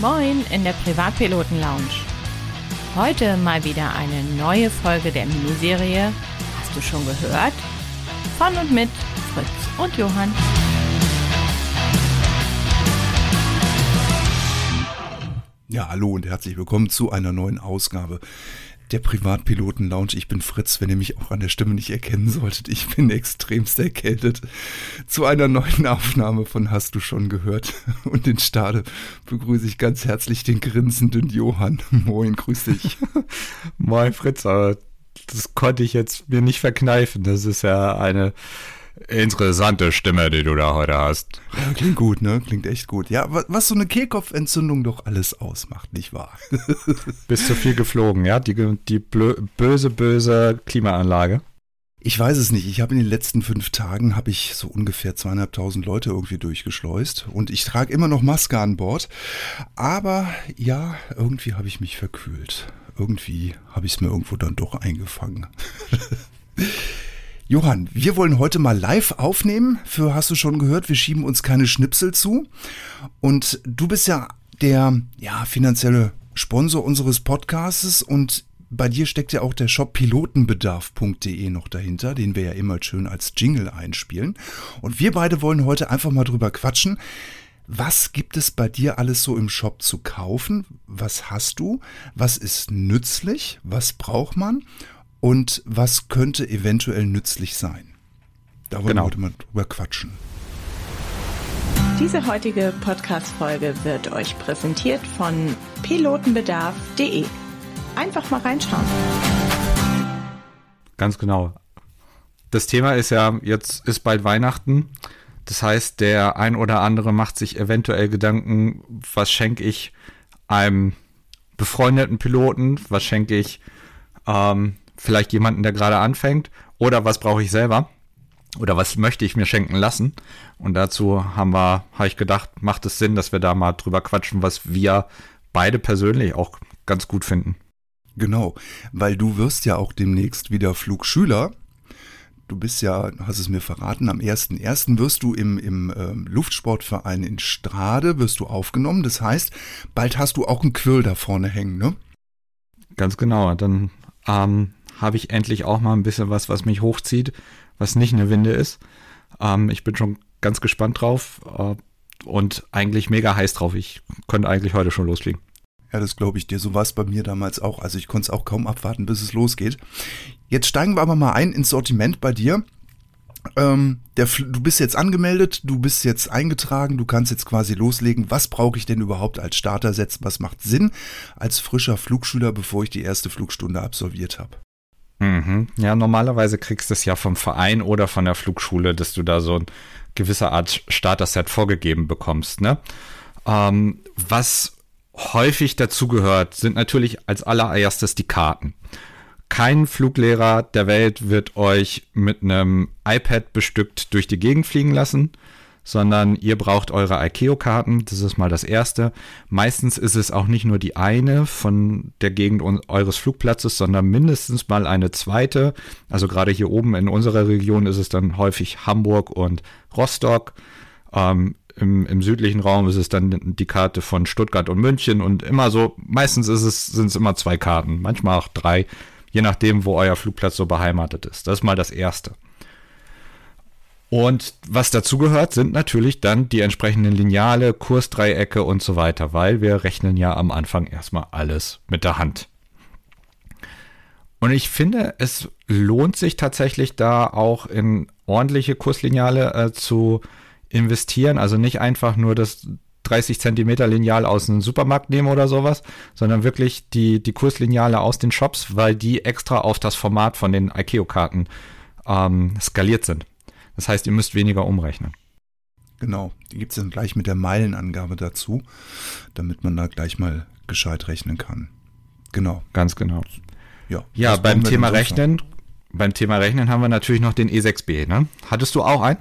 Moin in der Privatpiloten Lounge. Heute mal wieder eine neue Folge der Miniserie. Hast du schon gehört? Von und mit Fritz und Johann. Ja, hallo und herzlich willkommen zu einer neuen Ausgabe der Privatpiloten Lounge. Ich bin Fritz, wenn ihr mich auch an der Stimme nicht erkennen solltet. Ich bin extremst erkältet. Zu einer neuen Aufnahme von Hast du schon gehört? Und in Stade begrüße ich ganz herzlich den grinsenden Johann. Moin, grüß dich. Moin, Fritz, aber das konnte ich jetzt mir nicht verkneifen. Das ist ja eine Interessante Stimme, die du da heute hast. Ja, klingt gut, ne? Klingt echt gut. Ja, was so eine Kehlkopfentzündung doch alles ausmacht, nicht wahr? Bist zu viel geflogen, ja? Die, die böse, böse Klimaanlage. Ich weiß es nicht. Ich habe in den letzten fünf Tagen habe ich so ungefähr zweieinhalbtausend Leute irgendwie durchgeschleust und ich trage immer noch Maske an Bord. Aber ja, irgendwie habe ich mich verkühlt. Irgendwie habe ich es mir irgendwo dann doch eingefangen. Johann, wir wollen heute mal live aufnehmen. Für hast du schon gehört, wir schieben uns keine Schnipsel zu. Und du bist ja der ja, finanzielle Sponsor unseres Podcasts und bei dir steckt ja auch der Shop pilotenbedarf.de noch dahinter, den wir ja immer schön als Jingle einspielen. Und wir beide wollen heute einfach mal drüber quatschen. Was gibt es bei dir alles so im Shop zu kaufen? Was hast du? Was ist nützlich? Was braucht man? Und was könnte eventuell nützlich sein. Da wollen genau. wir heute mal drüber quatschen. Diese heutige Podcast-Folge wird euch präsentiert von pilotenbedarf.de. Einfach mal reinschauen. Ganz genau. Das Thema ist ja, jetzt ist bald Weihnachten. Das heißt, der ein oder andere macht sich eventuell Gedanken, was schenke ich einem befreundeten Piloten, was schenke ich ähm, vielleicht jemanden, der gerade anfängt, oder was brauche ich selber? Oder was möchte ich mir schenken lassen? Und dazu haben wir, habe ich gedacht, macht es Sinn, dass wir da mal drüber quatschen, was wir beide persönlich auch ganz gut finden. Genau, weil du wirst ja auch demnächst wieder Flugschüler. Du bist ja, hast es mir verraten, am 1.1. wirst du im, im äh, Luftsportverein in Strade, wirst du aufgenommen. Das heißt, bald hast du auch einen Quirl da vorne hängen, ne? Ganz genau. Dann ähm, habe ich endlich auch mal ein bisschen was, was mich hochzieht, was nicht eine Winde ist. Ähm, ich bin schon ganz gespannt drauf äh, und eigentlich mega heiß drauf. Ich könnte eigentlich heute schon losfliegen. Ja, das glaube ich dir. So war es bei mir damals auch. Also ich konnte es auch kaum abwarten, bis es losgeht. Jetzt steigen wir aber mal ein ins Sortiment bei dir. Ähm, der, du bist jetzt angemeldet, du bist jetzt eingetragen, du kannst jetzt quasi loslegen. Was brauche ich denn überhaupt als Startersetz? Was macht Sinn als frischer Flugschüler, bevor ich die erste Flugstunde absolviert habe? Mhm. Ja, normalerweise kriegst du es ja vom Verein oder von der Flugschule, dass du da so ein gewisser Art Starter-Set vorgegeben bekommst. Ne? Ähm, was häufig dazugehört, sind natürlich als allererstes die Karten. Kein Fluglehrer der Welt wird euch mit einem iPad bestückt durch die Gegend fliegen lassen sondern ihr braucht eure ICAO-Karten. Das ist mal das erste. Meistens ist es auch nicht nur die eine von der Gegend eures Flugplatzes, sondern mindestens mal eine zweite. Also gerade hier oben in unserer Region ist es dann häufig Hamburg und Rostock. Ähm, im, im, südlichen Raum ist es dann die Karte von Stuttgart und München und immer so, meistens ist es, sind es immer zwei Karten, manchmal auch drei, je nachdem, wo euer Flugplatz so beheimatet ist. Das ist mal das erste. Und was dazugehört, sind natürlich dann die entsprechenden Lineale, Kursdreiecke und so weiter, weil wir rechnen ja am Anfang erstmal alles mit der Hand. Und ich finde, es lohnt sich tatsächlich da auch in ordentliche Kurslineale äh, zu investieren. Also nicht einfach nur das 30 Zentimeter Lineal aus dem Supermarkt nehmen oder sowas, sondern wirklich die, die Kurslineale aus den Shops, weil die extra auf das Format von den IKEA-Karten ähm, skaliert sind. Das heißt, ihr müsst weniger umrechnen. Genau, die gibt es dann gleich mit der Meilenangabe dazu, damit man da gleich mal gescheit rechnen kann. Genau. Ganz genau. Ja, ja beim Thema Rechnen, beim Thema Rechnen haben wir natürlich noch den E6B, ne? Hattest du auch einen?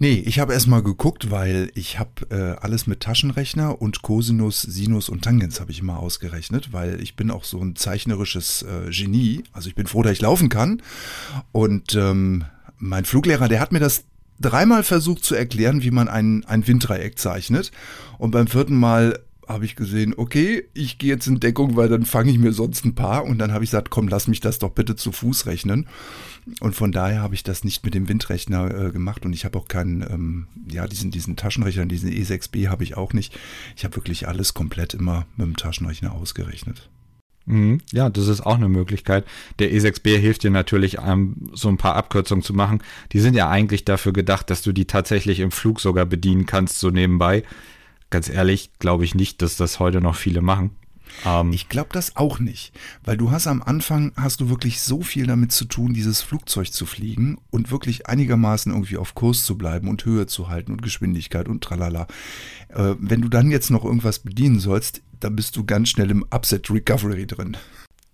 Nee, ich habe erstmal geguckt, weil ich habe äh, alles mit Taschenrechner und Cosinus, Sinus und Tangens habe ich immer ausgerechnet, weil ich bin auch so ein zeichnerisches äh, Genie. Also ich bin froh, dass ich laufen kann und ähm, mein Fluglehrer, der hat mir das dreimal versucht zu erklären, wie man ein, ein Winddreieck zeichnet. Und beim vierten Mal habe ich gesehen, okay, ich gehe jetzt in Deckung, weil dann fange ich mir sonst ein paar. Und dann habe ich gesagt, komm, lass mich das doch bitte zu Fuß rechnen. Und von daher habe ich das nicht mit dem Windrechner äh, gemacht und ich habe auch keinen, ähm, ja, diesen, diesen Taschenrechner, diesen E6B habe ich auch nicht. Ich habe wirklich alles komplett immer mit dem Taschenrechner ausgerechnet. Mhm. Ja, das ist auch eine Möglichkeit. Der E6B hilft dir natürlich, ähm, so ein paar Abkürzungen zu machen. Die sind ja eigentlich dafür gedacht, dass du die tatsächlich im Flug sogar bedienen kannst, so nebenbei. Ganz ehrlich, glaube ich nicht, dass das heute noch viele machen. Ähm, ich glaube das auch nicht, weil du hast am Anfang, hast du wirklich so viel damit zu tun, dieses Flugzeug zu fliegen und wirklich einigermaßen irgendwie auf Kurs zu bleiben und Höhe zu halten und Geschwindigkeit und tralala. Äh, wenn du dann jetzt noch irgendwas bedienen sollst, dann bist du ganz schnell im Upset Recovery drin.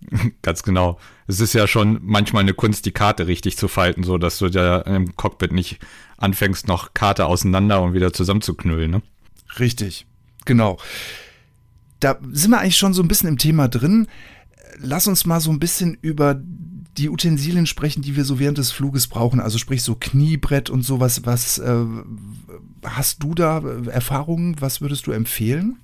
Ganz genau. Es ist ja schon manchmal eine Kunst, die Karte richtig zu falten, so dass du da im Cockpit nicht anfängst, noch Karte auseinander und wieder zusammenzuknüllen. Ne? Richtig, genau da sind wir eigentlich schon so ein bisschen im Thema drin. Lass uns mal so ein bisschen über die Utensilien sprechen, die wir so während des Fluges brauchen. Also sprich so Kniebrett und sowas. Was äh, hast du da Erfahrungen? Was würdest du empfehlen?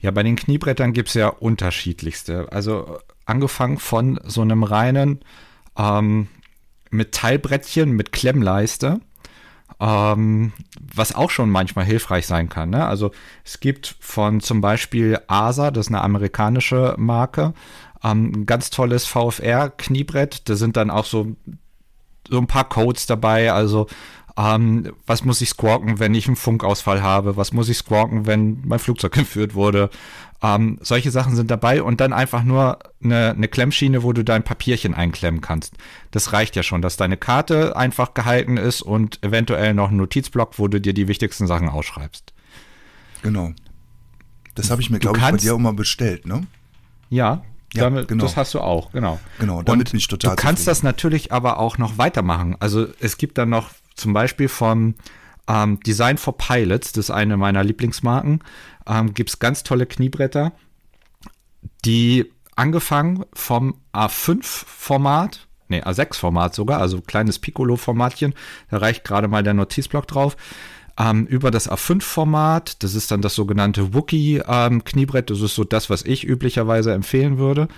Ja, bei den Kniebrettern gibt es ja unterschiedlichste. Also angefangen von so einem reinen ähm, Metallbrettchen mit Klemmleiste ähm, was auch schon manchmal hilfreich sein kann. Ne? Also es gibt von zum Beispiel ASA, das ist eine amerikanische Marke, ähm, ein ganz tolles VFR-Kniebrett. Da sind dann auch so, so ein paar Codes dabei. Also ähm, was muss ich squawken, wenn ich einen Funkausfall habe? Was muss ich squawken, wenn mein Flugzeug entführt wurde? Ähm, solche Sachen sind dabei und dann einfach nur eine, eine Klemmschiene, wo du dein Papierchen einklemmen kannst. Das reicht ja schon, dass deine Karte einfach gehalten ist und eventuell noch ein Notizblock, wo du dir die wichtigsten Sachen ausschreibst. Genau. Das habe ich mir, glaube ich, bei dir auch mal bestellt, ne? Ja, ja, damit, genau. Das hast du auch, genau. Genau, damit und bin ich total Du kannst zufrieden. das natürlich aber auch noch weitermachen. Also es gibt dann noch zum Beispiel von ähm, Design for Pilots, das ist eine meiner Lieblingsmarken, ähm, gibt es ganz tolle Kniebretter, die angefangen vom A5-Format, nee, A6-Format sogar, also kleines Piccolo-Formatchen, da reicht gerade mal der Notizblock drauf, ähm, über das A5-Format, das ist dann das sogenannte Wookie-Kniebrett, ähm, das ist so das, was ich üblicherweise empfehlen würde,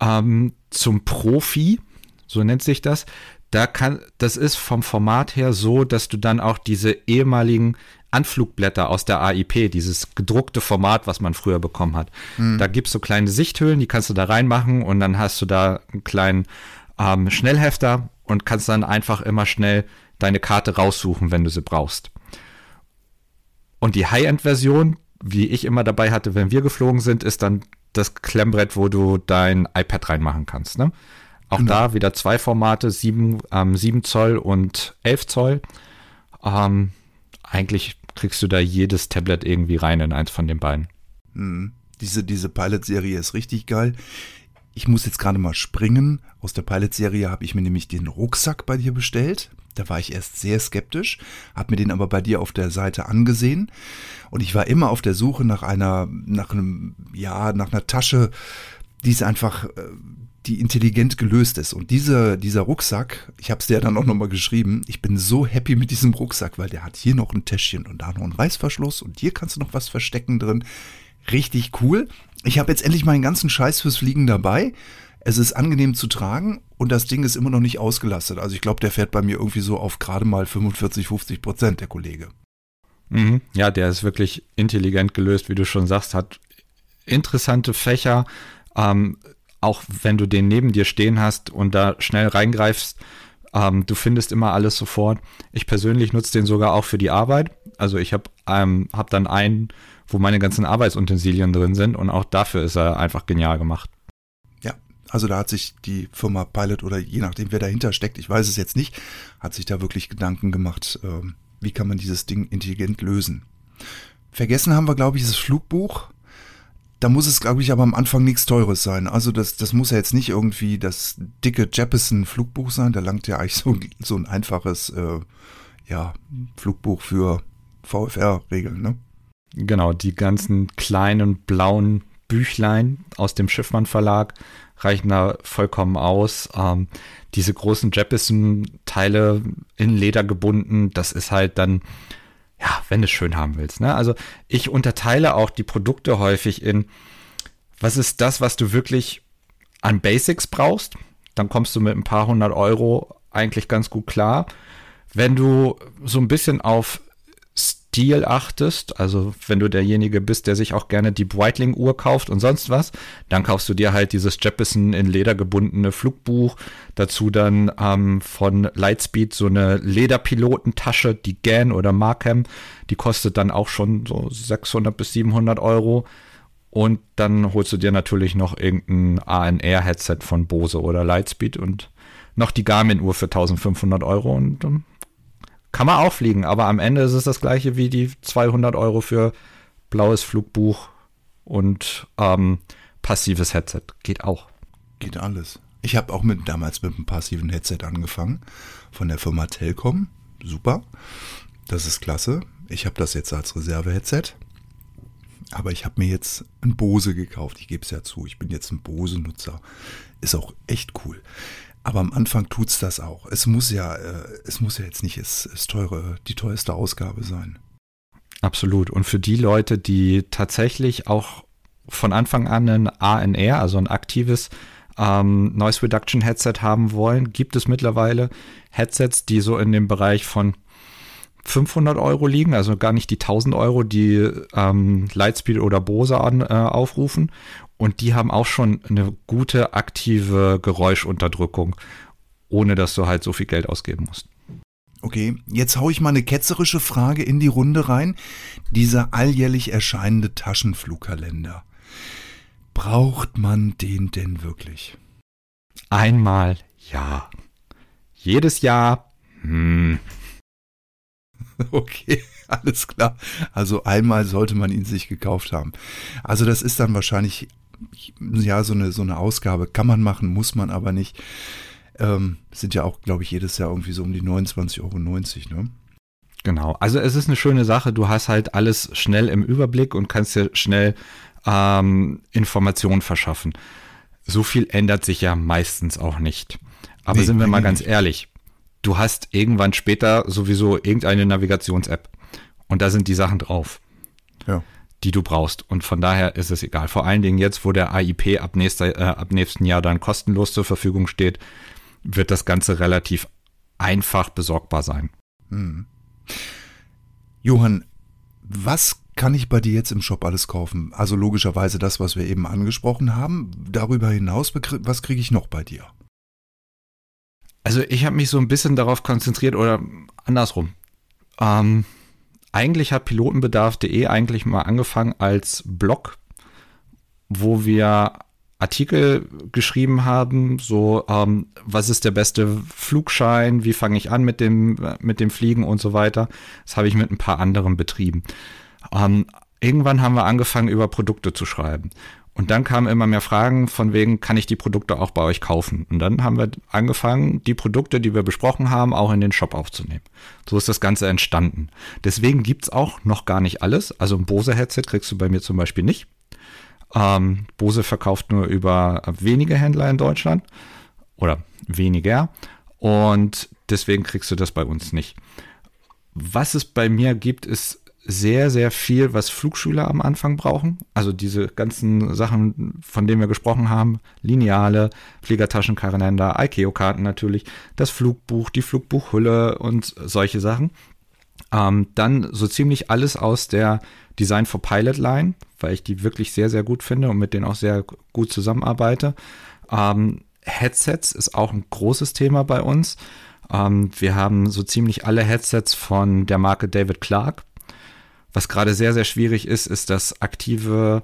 ähm, zum Profi, so nennt sich das. Da kann, das ist vom Format her so, dass du dann auch diese ehemaligen Anflugblätter aus der AIP, dieses gedruckte Format, was man früher bekommen hat. Mhm. Da gibt es so kleine Sichthüllen, die kannst du da reinmachen und dann hast du da einen kleinen ähm, Schnellhefter und kannst dann einfach immer schnell deine Karte raussuchen, wenn du sie brauchst. Und die High-End-Version, wie ich immer dabei hatte, wenn wir geflogen sind, ist dann das Klemmbrett, wo du dein iPad reinmachen kannst. Ne? Auch genau. da wieder zwei Formate, 7, ähm, 7 Zoll und 11 Zoll. Ähm, eigentlich kriegst du da jedes Tablet irgendwie rein in eins von den beiden. Mhm. Diese, diese Pilot-Serie ist richtig geil. Ich muss jetzt gerade mal springen. Aus der Pilot-Serie habe ich mir nämlich den Rucksack bei dir bestellt. Da war ich erst sehr skeptisch, habe mir den aber bei dir auf der Seite angesehen und ich war immer auf der Suche nach einer, nach einem, ja, nach einer Tasche, die ist einfach, äh, die intelligent gelöst ist. Und diese, dieser Rucksack, ich habe es dir dann auch nochmal geschrieben, ich bin so happy mit diesem Rucksack, weil der hat hier noch ein Täschchen und da noch einen Reißverschluss und hier kannst du noch was verstecken drin. Richtig cool. Ich habe jetzt endlich meinen ganzen Scheiß fürs Fliegen dabei. Es ist angenehm zu tragen und das Ding ist immer noch nicht ausgelastet. Also ich glaube, der fährt bei mir irgendwie so auf gerade mal 45, 50 Prozent, der Kollege. Mhm. Ja, der ist wirklich intelligent gelöst, wie du schon sagst, hat interessante Fächer. Ähm, auch wenn du den neben dir stehen hast und da schnell reingreifst, ähm, du findest immer alles sofort. Ich persönlich nutze den sogar auch für die Arbeit. Also ich habe ähm, hab dann einen, wo meine ganzen Arbeitsutensilien drin sind und auch dafür ist er einfach genial gemacht. Ja, also da hat sich die Firma Pilot oder je nachdem, wer dahinter steckt, ich weiß es jetzt nicht, hat sich da wirklich Gedanken gemacht, äh, wie kann man dieses Ding intelligent lösen. Vergessen haben wir, glaube ich, das Flugbuch. Da muss es, glaube ich, aber am Anfang nichts Teures sein. Also das, das muss ja jetzt nicht irgendwie das dicke Jeppesen-Flugbuch sein. Da langt ja eigentlich so, so ein einfaches äh, ja, Flugbuch für VFR-Regeln, ne? Genau, die ganzen kleinen blauen Büchlein aus dem Schiffmann Verlag reichen da vollkommen aus. Ähm, diese großen Jeppesen-Teile in Leder gebunden, das ist halt dann, ja, wenn du es schön haben willst. Ne? Also ich unterteile auch die Produkte häufig in, was ist das, was du wirklich an Basics brauchst? Dann kommst du mit ein paar hundert Euro eigentlich ganz gut klar. Wenn du so ein bisschen auf Stil achtest, also wenn du derjenige bist, der sich auch gerne die Breitling-Uhr kauft und sonst was, dann kaufst du dir halt dieses Jeppesen in Leder gebundene Flugbuch, dazu dann ähm, von Lightspeed so eine Lederpilotentasche, die GAN oder Markham, die kostet dann auch schon so 600 bis 700 Euro. Und dann holst du dir natürlich noch irgendein ANR-Headset von Bose oder Lightspeed und noch die Garmin-Uhr für 1500 Euro und um, kann man auch fliegen, aber am Ende ist es das gleiche wie die 200 Euro für blaues Flugbuch und ähm, passives Headset. Geht auch. Geht alles. Ich habe auch mit, damals mit einem passiven Headset angefangen von der Firma Telcom. Super. Das ist klasse. Ich habe das jetzt als Reserve-Headset. Aber ich habe mir jetzt ein Bose gekauft. Ich gebe es ja zu. Ich bin jetzt ein Bose-Nutzer. Ist auch echt cool. Aber am Anfang tut's das auch. Es muss ja, äh, es muss ja jetzt nicht es, es teure, die teuerste Ausgabe sein. Absolut. Und für die Leute, die tatsächlich auch von Anfang an ein ANR, also ein aktives ähm, Noise Reduction Headset haben wollen, gibt es mittlerweile Headsets, die so in dem Bereich von 500 Euro liegen, also gar nicht die 1000 Euro, die ähm, Lightspeed oder Bose an, äh, aufrufen. Und die haben auch schon eine gute aktive Geräuschunterdrückung, ohne dass du halt so viel Geld ausgeben musst. Okay, jetzt haue ich mal eine ketzerische Frage in die Runde rein. Dieser alljährlich erscheinende Taschenflugkalender. Braucht man den denn wirklich? Einmal ja. Jedes Jahr, hm. Okay, alles klar. Also einmal sollte man ihn sich gekauft haben. Also das ist dann wahrscheinlich ja so eine so eine Ausgabe kann man machen, muss man aber nicht. Ähm, sind ja auch, glaube ich, jedes Jahr irgendwie so um die 29,90 Euro, ne? Genau. Also es ist eine schöne Sache. Du hast halt alles schnell im Überblick und kannst dir schnell ähm, Informationen verschaffen. So viel ändert sich ja meistens auch nicht. Aber nee, sind wir mal ganz ehrlich, du hast irgendwann später sowieso irgendeine Navigations-App und da sind die Sachen drauf, ja. die du brauchst. Und von daher ist es egal. Vor allen Dingen jetzt, wo der AIP ab, nächster, äh, ab nächsten Jahr dann kostenlos zur Verfügung steht, wird das Ganze relativ einfach besorgbar sein. Hm. Johann, was kann ich bei dir jetzt im Shop alles kaufen? Also logischerweise das, was wir eben angesprochen haben. Darüber hinaus, was kriege ich noch bei dir? Also ich habe mich so ein bisschen darauf konzentriert oder andersrum. Ähm, eigentlich hat pilotenbedarf.de eigentlich mal angefangen als Blog, wo wir Artikel geschrieben haben, so ähm, was ist der beste Flugschein, wie fange ich an mit dem mit dem Fliegen und so weiter. Das habe ich mit ein paar anderen betrieben. Ähm, irgendwann haben wir angefangen über Produkte zu schreiben und dann kamen immer mehr Fragen von wegen, kann ich die Produkte auch bei euch kaufen? Und dann haben wir angefangen, die Produkte, die wir besprochen haben, auch in den Shop aufzunehmen. So ist das Ganze entstanden. Deswegen gibt's auch noch gar nicht alles. Also ein Bose-Headset kriegst du bei mir zum Beispiel nicht. Ähm, Bose verkauft nur über wenige Händler in Deutschland oder weniger. Und deswegen kriegst du das bei uns nicht. Was es bei mir gibt, ist sehr, sehr viel, was Flugschüler am Anfang brauchen. Also diese ganzen Sachen, von denen wir gesprochen haben, Lineale, Fliegertaschenkalender, ICAO-Karten natürlich, das Flugbuch, die Flugbuchhülle und solche Sachen. Ähm, dann so ziemlich alles aus der Design for Pilot Line, weil ich die wirklich sehr, sehr gut finde und mit denen auch sehr gut zusammenarbeite. Ähm, Headsets ist auch ein großes Thema bei uns. Ähm, wir haben so ziemlich alle Headsets von der Marke David Clark was gerade sehr, sehr schwierig ist, ist das aktive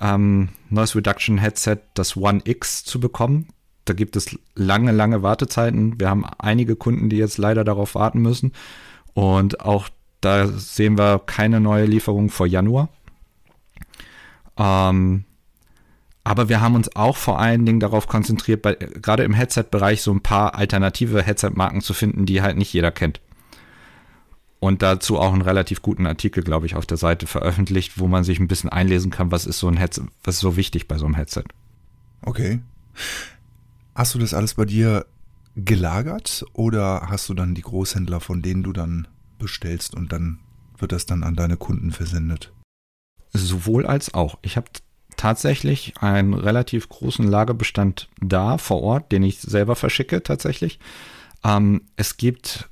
ähm, Noise Reduction Headset, das One X, zu bekommen. Da gibt es lange, lange Wartezeiten. Wir haben einige Kunden, die jetzt leider darauf warten müssen. Und auch da sehen wir keine neue Lieferung vor Januar. Ähm, aber wir haben uns auch vor allen Dingen darauf konzentriert, bei, gerade im Headset-Bereich so ein paar alternative Headset-Marken zu finden, die halt nicht jeder kennt. Und dazu auch einen relativ guten Artikel, glaube ich, auf der Seite veröffentlicht, wo man sich ein bisschen einlesen kann, was ist so ein Headset, was ist so wichtig bei so einem Headset. Okay. Hast du das alles bei dir gelagert oder hast du dann die Großhändler, von denen du dann bestellst und dann wird das dann an deine Kunden versendet? Sowohl als auch. Ich habe tatsächlich einen relativ großen Lagerbestand da vor Ort, den ich selber verschicke tatsächlich. Ähm, es gibt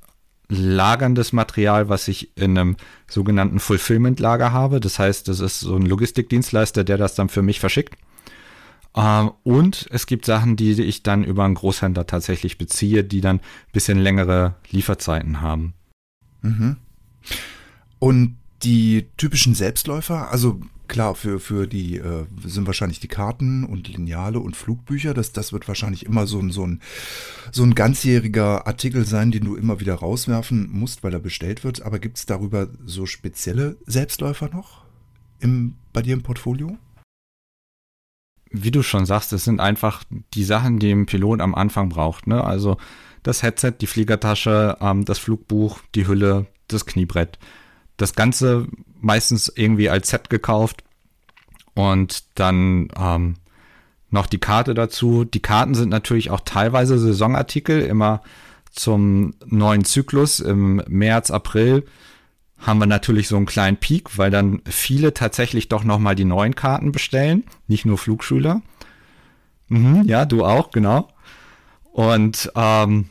lagerndes Material, was ich in einem sogenannten Fulfillment-Lager habe. Das heißt, das ist so ein Logistikdienstleister, der das dann für mich verschickt. Ähm, und es gibt Sachen, die ich dann über einen Großhändler tatsächlich beziehe, die dann ein bisschen längere Lieferzeiten haben. Mhm. Und die typischen Selbstläufer, also klar, für, für die äh, sind wahrscheinlich die Karten und Lineale und Flugbücher. Das, das wird wahrscheinlich immer so ein, so, ein, so ein ganzjähriger Artikel sein, den du immer wieder rauswerfen musst, weil er bestellt wird. Aber gibt es darüber so spezielle Selbstläufer noch im, bei dir im Portfolio? Wie du schon sagst, es sind einfach die Sachen, die ein Pilot am Anfang braucht. Ne? Also das Headset, die Fliegertasche, ähm, das Flugbuch, die Hülle, das Kniebrett. Das Ganze meistens irgendwie als Set gekauft und dann ähm, noch die Karte dazu. Die Karten sind natürlich auch teilweise Saisonartikel, immer zum neuen Zyklus im März, April haben wir natürlich so einen kleinen Peak, weil dann viele tatsächlich doch nochmal die neuen Karten bestellen, nicht nur Flugschüler. Mhm, ja, du auch, genau. Und ähm,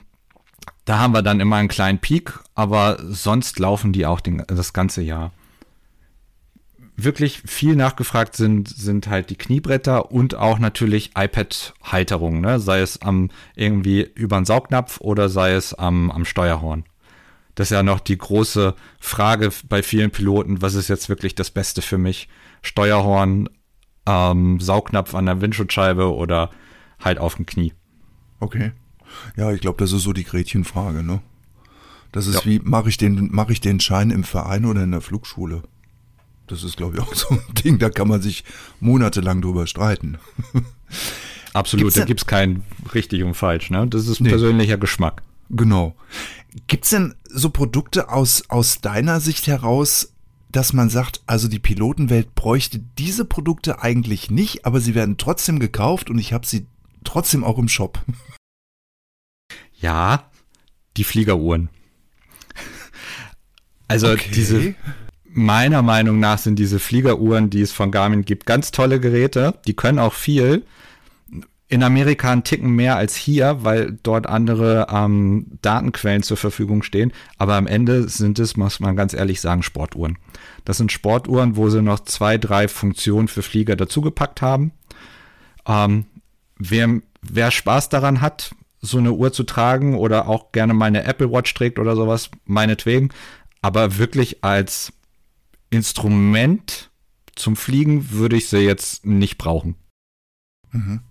da haben wir dann immer einen kleinen Peak, aber sonst laufen die auch den, das ganze Jahr wirklich viel nachgefragt sind, sind halt die Kniebretter und auch natürlich iPad-Halterungen, ne? sei es am irgendwie über einen Saugnapf oder sei es am, am Steuerhorn. Das ist ja noch die große Frage bei vielen Piloten, was ist jetzt wirklich das Beste für mich? Steuerhorn, ähm, Saugnapf an der Windschutzscheibe oder halt auf dem Knie. Okay. Ja, ich glaube, das ist so die Gretchenfrage, ne? Das ist ja. wie, mache ich, den, mach ich den Schein im Verein oder in der Flugschule? Das ist, glaube ich, auch so ein Ding, da kann man sich monatelang drüber streiten. Absolut, gibt's da gibt es kein richtig und falsch. Ne? Das ist nee. persönlicher Geschmack. Genau. Gibt es denn so Produkte aus, aus deiner Sicht heraus, dass man sagt, also die Pilotenwelt bräuchte diese Produkte eigentlich nicht, aber sie werden trotzdem gekauft und ich habe sie trotzdem auch im Shop? Ja, die Fliegeruhren. Also okay. diese meiner Meinung nach sind diese Fliegeruhren, die es von Garmin gibt, ganz tolle Geräte. Die können auch viel. In Amerika ein Ticken mehr als hier, weil dort andere ähm, Datenquellen zur Verfügung stehen. Aber am Ende sind es, muss man ganz ehrlich sagen, Sportuhren. Das sind Sportuhren, wo sie noch zwei, drei Funktionen für Flieger dazugepackt haben. Ähm, wer, wer Spaß daran hat, so eine Uhr zu tragen oder auch gerne mal eine Apple Watch trägt oder sowas, meinetwegen. Aber wirklich als Instrument zum Fliegen würde ich sie jetzt nicht brauchen. Mhm.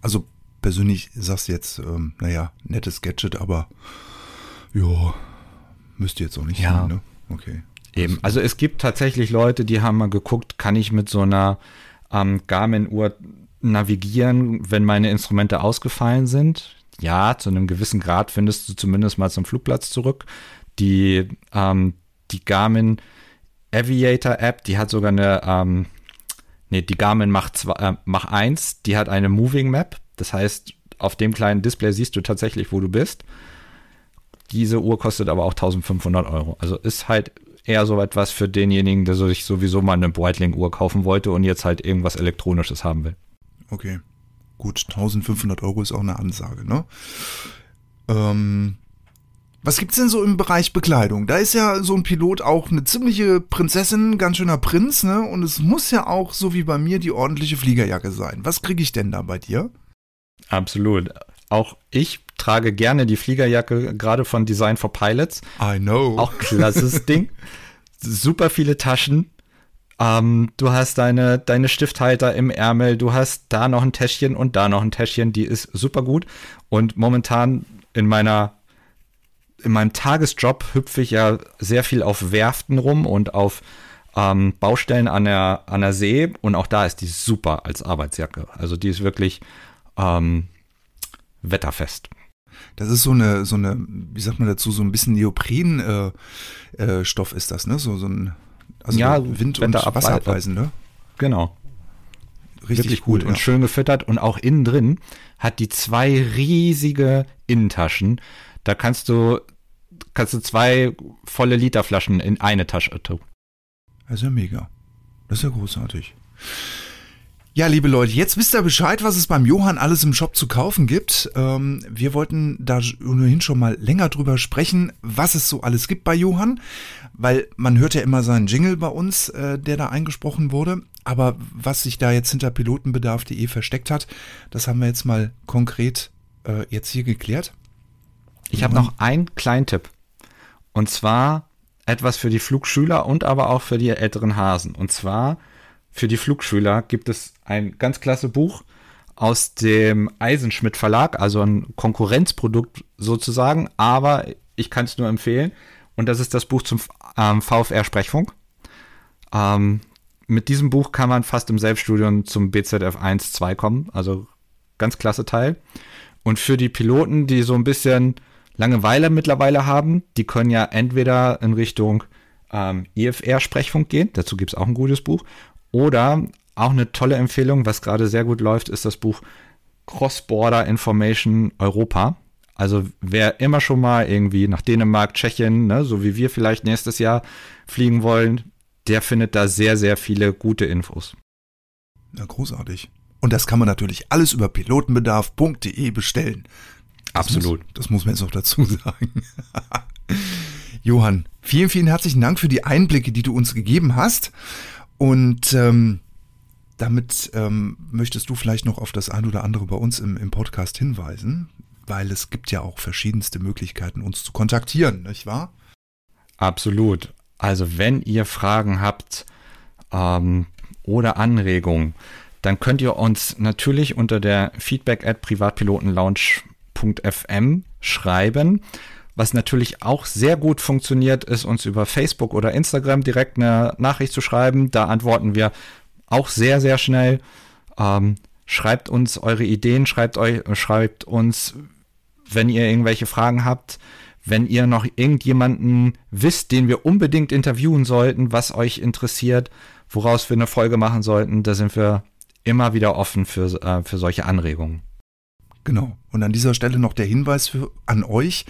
Also persönlich sagst du jetzt, ähm, naja, nettes Gadget, aber ja, müsste jetzt auch nicht ja. sein, ne? Okay. Eben. Also es gibt tatsächlich Leute, die haben mal geguckt, kann ich mit so einer ähm, Garmin-Uhr navigieren, wenn meine Instrumente ausgefallen sind? Ja, zu einem gewissen Grad findest du zumindest mal zum Flugplatz zurück. Die, ähm, die Garmin Aviator App, die hat sogar eine, ähm, nee, die Garmin Mach, 2, äh, Mach 1, die hat eine Moving Map. Das heißt, auf dem kleinen Display siehst du tatsächlich, wo du bist. Diese Uhr kostet aber auch 1500 Euro. Also ist halt eher so etwas für denjenigen, der sich sowieso mal eine Breitling-Uhr kaufen wollte und jetzt halt irgendwas Elektronisches haben will. Okay. Gut, 1500 Euro ist auch eine Ansage, ne? Ähm, was gibt's denn so im Bereich Bekleidung? Da ist ja so ein Pilot auch eine ziemliche Prinzessin, ganz schöner Prinz, ne? Und es muss ja auch, so wie bei mir, die ordentliche Fliegerjacke sein. Was kriege ich denn da bei dir? Absolut. Auch ich trage gerne die Fliegerjacke, gerade von Design for Pilots. I know. Auch klasses Ding. Super viele Taschen. Ähm, du hast deine, deine Stifthalter im Ärmel, du hast da noch ein Täschchen und da noch ein Täschchen, die ist super gut. Und momentan in meiner in meinem Tagesjob hüpfe ich ja sehr viel auf Werften rum und auf ähm, Baustellen an der, an der See und auch da ist die super als Arbeitsjacke. Also die ist wirklich ähm, wetterfest. Das ist so eine, so eine, wie sagt man dazu, so ein bisschen Neopren-Stoff äh, äh, ist das, ne? So, so ein also ja, Wind- und Wasserabweisen, ne? Genau. Richtig Wirklich gut ja. und schön gefüttert. Und auch innen drin hat die zwei riesige Innentaschen. Da kannst du, kannst du zwei volle Literflaschen in eine Tasche tun. Das ist ja mega. Das ist ja großartig. Ja, liebe Leute, jetzt wisst ihr Bescheid, was es beim Johann alles im Shop zu kaufen gibt. Ähm, wir wollten da ohnehin schon mal länger drüber sprechen, was es so alles gibt bei Johann, weil man hört ja immer seinen Jingle bei uns, äh, der da eingesprochen wurde. Aber was sich da jetzt hinter pilotenbedarf.de versteckt hat, das haben wir jetzt mal konkret äh, jetzt hier geklärt. Ich habe noch einen kleinen Tipp. Und zwar etwas für die Flugschüler und aber auch für die älteren Hasen. Und zwar für die Flugschüler gibt es ein ganz klasse Buch aus dem Eisenschmidt Verlag, also ein Konkurrenzprodukt sozusagen, aber ich kann es nur empfehlen. Und das ist das Buch zum ähm, VFR Sprechfunk. Ähm, mit diesem Buch kann man fast im Selbststudium zum BZF 1, 2 kommen, also ganz klasse Teil. Und für die Piloten, die so ein bisschen Langeweile mittlerweile haben, die können ja entweder in Richtung ähm, IFR-Sprechfunk gehen, dazu gibt es auch ein gutes Buch, oder auch eine tolle Empfehlung, was gerade sehr gut läuft, ist das Buch Cross-Border Information Europa. Also wer immer schon mal irgendwie nach Dänemark, Tschechien, ne, so wie wir vielleicht nächstes Jahr fliegen wollen, der findet da sehr, sehr viele gute Infos. Ja, großartig. Und das kann man natürlich alles über pilotenbedarf.de bestellen. Das Absolut. Muss, das muss man jetzt noch dazu sagen. Johann, vielen, vielen herzlichen Dank für die Einblicke, die du uns gegeben hast. Und ähm, damit ähm, möchtest du vielleicht noch auf das ein oder andere bei uns im, im Podcast hinweisen, weil es gibt ja auch verschiedenste Möglichkeiten, uns zu kontaktieren, nicht wahr? Absolut. Also wenn ihr Fragen habt ähm, oder Anregungen, dann könnt ihr uns natürlich unter der feedback at privatpilotenlounge.fm schreiben. Was natürlich auch sehr gut funktioniert, ist uns über Facebook oder Instagram direkt eine Nachricht zu schreiben. Da antworten wir auch sehr, sehr schnell. Ähm, schreibt uns eure Ideen, schreibt, euch, schreibt uns, wenn ihr irgendwelche Fragen habt. Wenn ihr noch irgendjemanden wisst, den wir unbedingt interviewen sollten, was euch interessiert, woraus wir eine Folge machen sollten, da sind wir immer wieder offen für, äh, für solche Anregungen. Genau. Und an dieser Stelle noch der Hinweis für, an euch.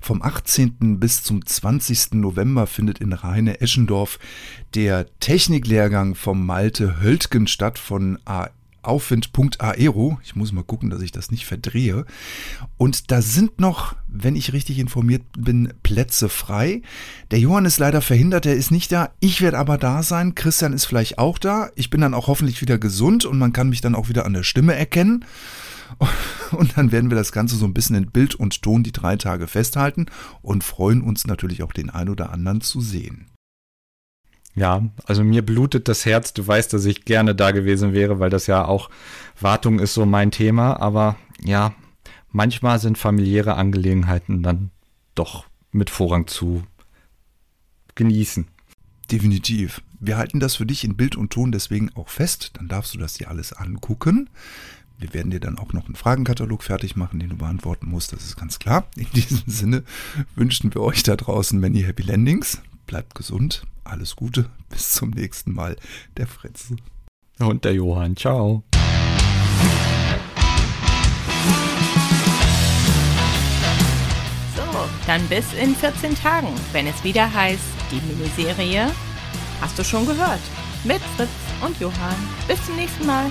Vom 18. bis zum 20. November findet in Rheine-Eschendorf der Techniklehrgang vom Malte Höltgen statt von A Aufwind.aero. Ich muss mal gucken, dass ich das nicht verdrehe. Und da sind noch, wenn ich richtig informiert bin, Plätze frei. Der Johann ist leider verhindert, er ist nicht da. Ich werde aber da sein. Christian ist vielleicht auch da. Ich bin dann auch hoffentlich wieder gesund und man kann mich dann auch wieder an der Stimme erkennen. Und dann werden wir das Ganze so ein bisschen in Bild und Ton die drei Tage festhalten und freuen uns natürlich auch den ein oder anderen zu sehen. Ja, also mir blutet das Herz. Du weißt, dass ich gerne da gewesen wäre, weil das ja auch Wartung ist so mein Thema. Aber ja, manchmal sind familiäre Angelegenheiten dann doch mit Vorrang zu genießen. Definitiv. Wir halten das für dich in Bild und Ton deswegen auch fest. Dann darfst du das dir alles angucken. Wir werden dir dann auch noch einen Fragenkatalog fertig machen, den du beantworten musst. Das ist ganz klar. In diesem Sinne wünschen wir euch da draußen many happy landings. Bleibt gesund. Alles Gute. Bis zum nächsten Mal. Der Fritz. Und der Johann. Ciao. So, dann bis in 14 Tagen, wenn es wieder heißt, die Miniserie Hast du schon gehört? Mit Fritz und Johann. Bis zum nächsten Mal.